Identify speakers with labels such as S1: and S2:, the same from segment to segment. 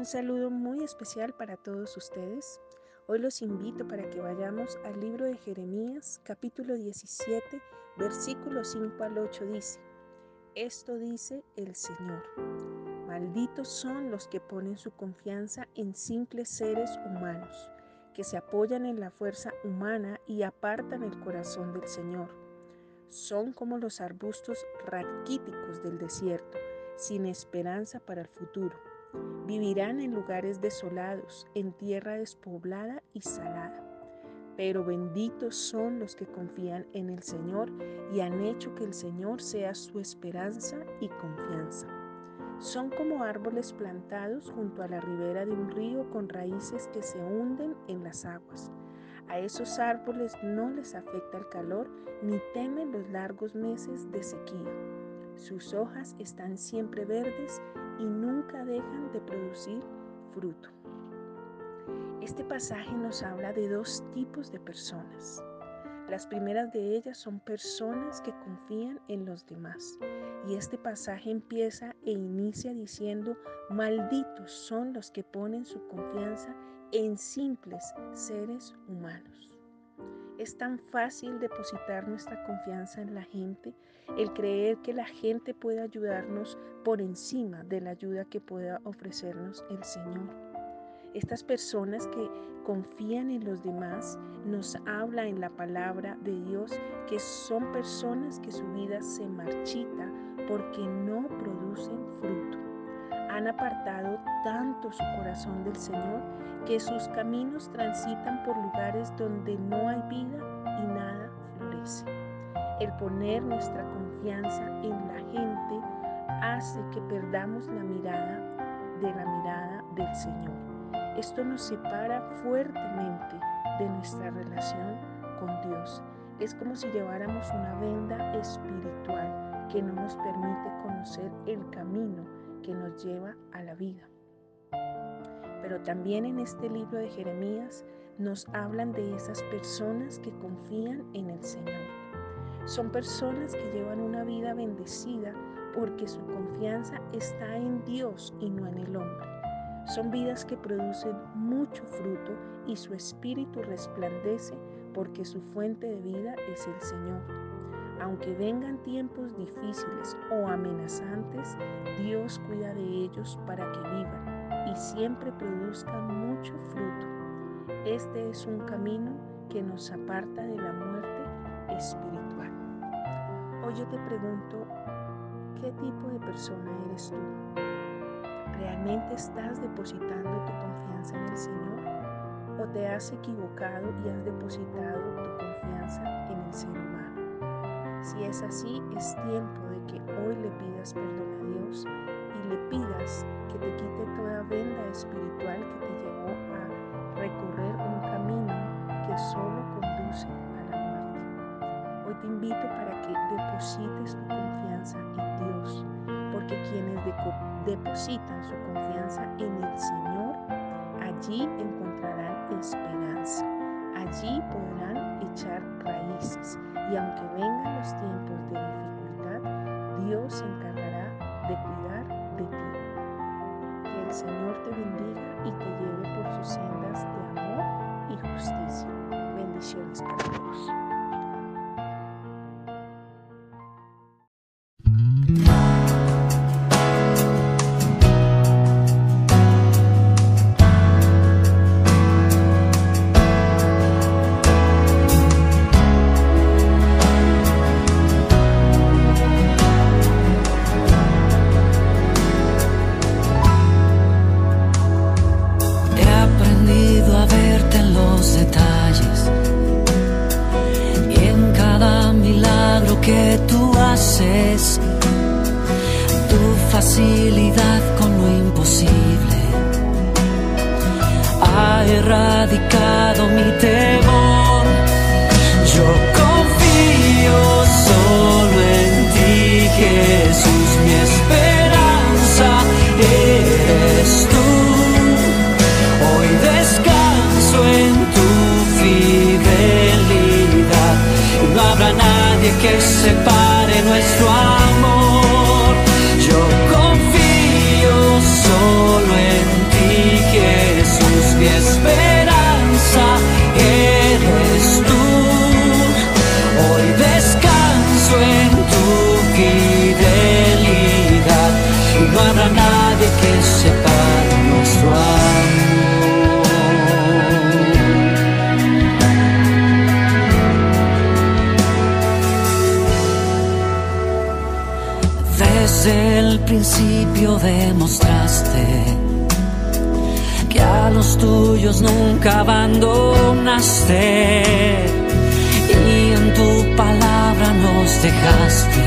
S1: Un saludo muy especial para todos ustedes. Hoy los invito para que vayamos al libro de Jeremías, capítulo 17, versículo 5 al 8 dice, Esto dice el Señor. Malditos son los que ponen su confianza en simples seres humanos, que se apoyan en la fuerza humana y apartan el corazón del Señor. Son como los arbustos raquíticos del desierto, sin esperanza para el futuro Vivirán en lugares desolados, en tierra despoblada y salada. Pero benditos son los que confían en el Señor y han hecho que el Señor sea su esperanza y confianza. Son como árboles plantados junto a la ribera de un río con raíces que se hunden en las aguas. A esos árboles no les afecta el calor ni temen los largos meses de sequía. Sus hojas están siempre verdes y nunca dejan de producir fruto. Este pasaje nos habla de dos tipos de personas. Las primeras de ellas son personas que confían en los demás. Y este pasaje empieza e inicia diciendo, malditos son los que ponen su confianza en simples seres humanos. Es tan fácil depositar nuestra confianza en la gente, el creer que la gente puede ayudarnos por encima de la ayuda que pueda ofrecernos el Señor. Estas personas que confían en los demás nos habla en la palabra de Dios que son personas que su vida se marchita porque no producen fruto. Han apartado tanto su corazón del Señor que sus caminos transitan por lugares donde no hay vida y nada florece. El poner nuestra confianza en la gente hace que perdamos la mirada de la mirada del Señor. Esto nos separa fuertemente de nuestra relación con Dios. Es como si lleváramos una venda espiritual que no nos permite conocer el camino que nos lleva a la vida. Pero también en este libro de Jeremías nos hablan de esas personas que confían en el Señor. Son personas que llevan una vida bendecida porque su confianza está en Dios y no en el hombre. Son vidas que producen mucho fruto y su espíritu resplandece porque su fuente de vida es el Señor. Aunque vengan tiempos difíciles o amenazantes, Dios cuida de ellos para que vivan y siempre produzcan mucho fruto. Este es un camino que nos aparta de la muerte espiritual. Hoy yo te pregunto, ¿qué tipo de persona eres tú? ¿Realmente estás depositando tu confianza en el Señor? ¿O te has equivocado y has depositado tu confianza en el ser humano? Si es así, es tiempo de que hoy le pidas perdón a Dios y le pidas que te quite toda venda espiritual que te llevó a recorrer un camino que solo conduce a la muerte. Hoy te invito para que deposites tu confianza en Dios, porque quienes depositan su confianza en el Señor, allí encontrarán esperanza, allí podrán echar raíces y aunque vengan los tiempos de dificultad, Dios se encargará de cuidar de ti. Que el Señor te bendiga y te lleve por sus sendas
S2: facilidad principio demostraste que a los tuyos nunca abandonaste y en tu palabra nos dejaste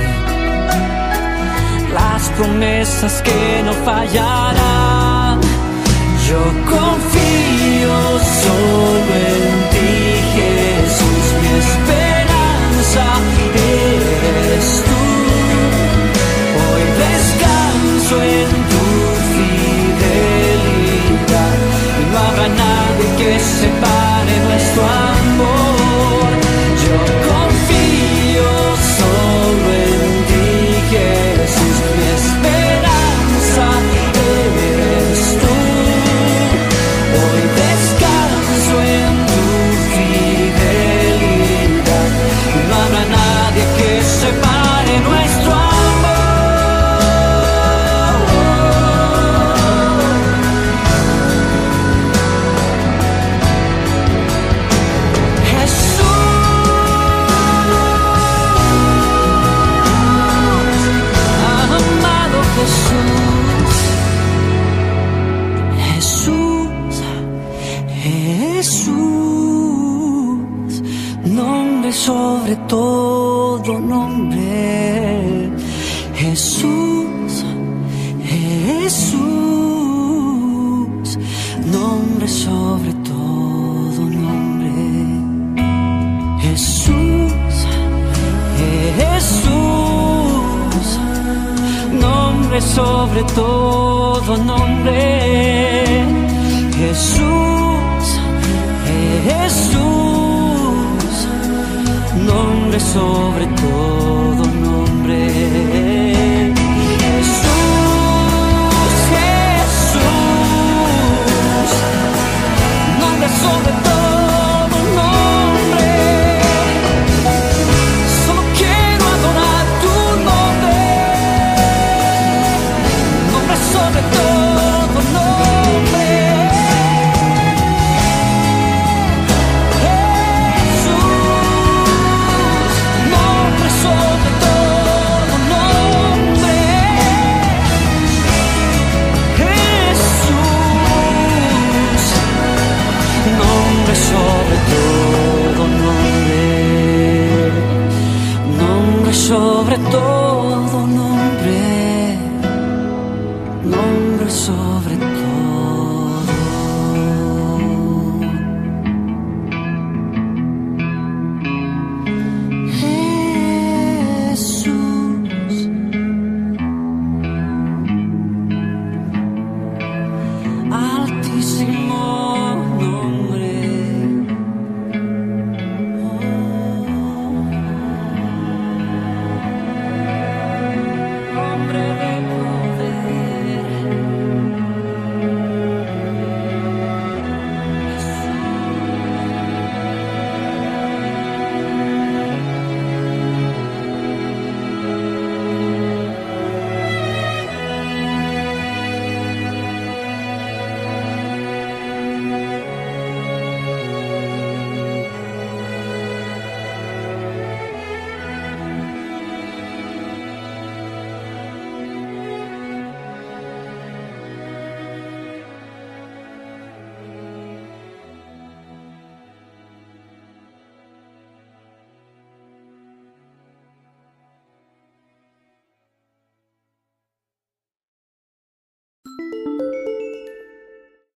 S2: las promesas que no fallarán. Yo confío solo en ti, Jesús, nombre sobre todo nombre, Jesús, Jesús, nombre sobre todo nombre. Jesús, Jesús, nombre sobre todo nombre. Jesús, Jesús, nombre sobre todo todo.